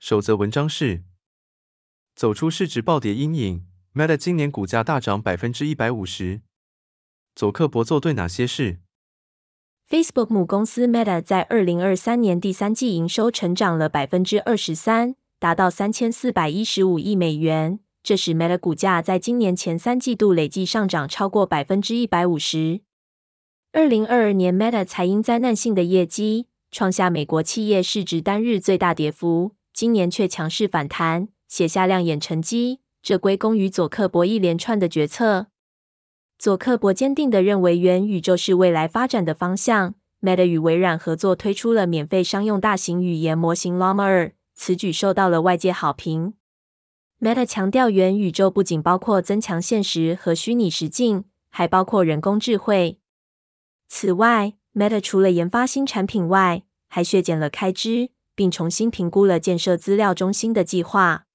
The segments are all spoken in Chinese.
首则文章是：走出市值暴跌阴影，Meta 今年股价大涨百分之一百五十。佐克伯做对哪些事？Facebook 母公司 Meta 在二零二三年第三季营收成长了百分之二十三，达到三千四百一十五亿美元。这使 Meta 股价在今年前三季度累计上涨超过百分之一百五十。二零二二年，Meta 才因灾难性的业绩，创下美国企业市值单日最大跌幅。今年却强势反弹，写下亮眼成绩。这归功于佐克伯一连串的决策。佐克伯坚定地认为元宇宙是未来发展的方向。Meta 与微软合作推出了免费商用大型语言模型 Llama 2，此举受到了外界好评。Meta 强调，元宇宙不仅包括增强现实和虚拟实境，还包括人工智慧。此外，Meta 除了研发新产品外，还削减了开支，并重新评估了建设资料中心的计划。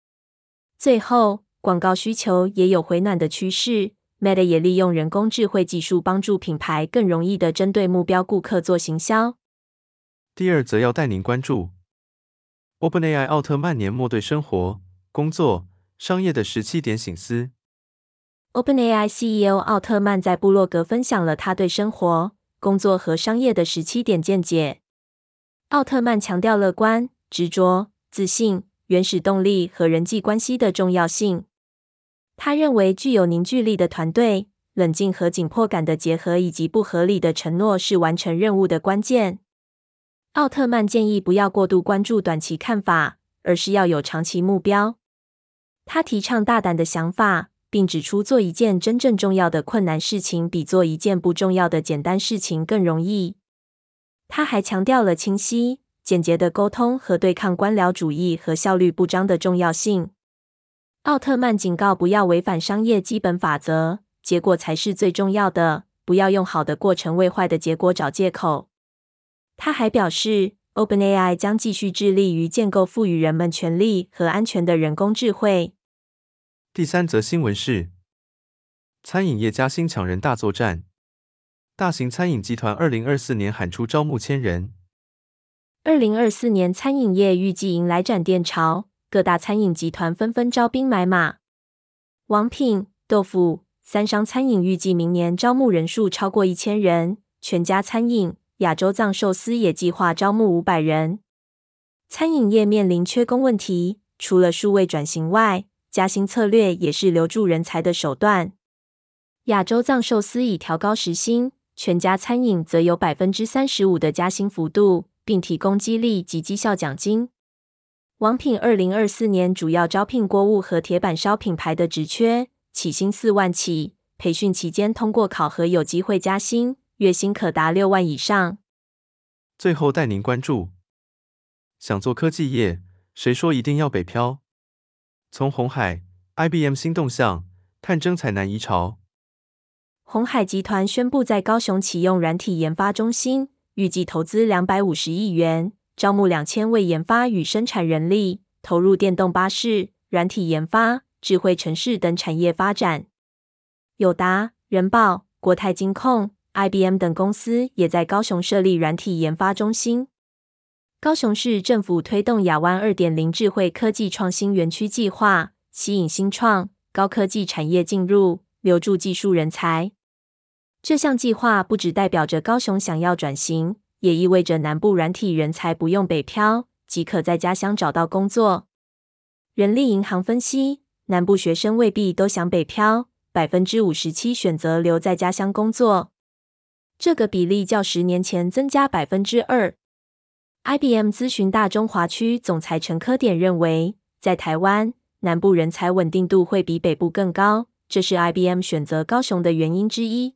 最后，广告需求也有回暖的趋势。Meta 也利用人工智慧技术，帮助品牌更容易的针对目标顾客做行销。第二则要带您关注：OpenAI 奥特曼年末对生活、工作、商业的十七点醒思。OpenAI CEO 奥特曼在布洛格分享了他对生活。工作和商业的十七点见解。奥特曼强调乐观、执着、自信、原始动力和人际关系的重要性。他认为，具有凝聚力的团队、冷静和紧迫感的结合以及不合理的承诺是完成任务的关键。奥特曼建议不要过度关注短期看法，而是要有长期目标。他提倡大胆的想法。并指出，做一件真正重要的困难事情，比做一件不重要的简单事情更容易。他还强调了清晰、简洁的沟通和对抗官僚主义和效率不彰的重要性。奥特曼警告，不要违反商业基本法则，结果才是最重要的。不要用好的过程为坏的结果找借口。他还表示，OpenAI 将继续致力于建构赋予人们权力和安全的人工智慧。第三则新闻是：餐饮业加薪抢人大作战，大型餐饮集团二零二四年喊出招募千人。二零二四年餐饮业预计迎来展店潮，各大餐饮集团纷纷招兵买马。王品、豆腐、三商餐饮预计明年招募人数超过一千人，全家餐饮、亚洲藏寿司也计划招募五百人。餐饮业面临缺工问题，除了数位转型外，加薪策略也是留住人才的手段。亚洲藏寿司已调高时薪，全家餐饮则有百分之三十五的加薪幅度，并提供激励及绩效奖金。王品二零二四年主要招聘锅物和铁板烧品牌的职缺，起薪四万起，培训期间通过考核有机会加薪，月薪可达六万以上。最后带您关注：想做科技业，谁说一定要北漂？从红海、IBM 新动向，探征才南移潮。鸿海集团宣布在高雄启用软体研发中心，预计投资两百五十亿元，招募两千位研发与生产人力，投入电动巴士、软体研发、智慧城市等产业发展。友达、人保、国泰金控、IBM 等公司也在高雄设立软体研发中心。高雄市政府推动亚湾二点零智慧科技创新园区计划，吸引新创高科技产业进入，留住技术人才。这项计划不只代表着高雄想要转型，也意味着南部软体人才不用北漂，即可在家乡找到工作。人力银行分析，南部学生未必都想北漂，百分之五十七选择留在家乡工作，这个比例较十年前增加百分之二。IBM 咨询大中华区总裁陈科典认为，在台湾南部人才稳定度会比北部更高，这是 IBM 选择高雄的原因之一。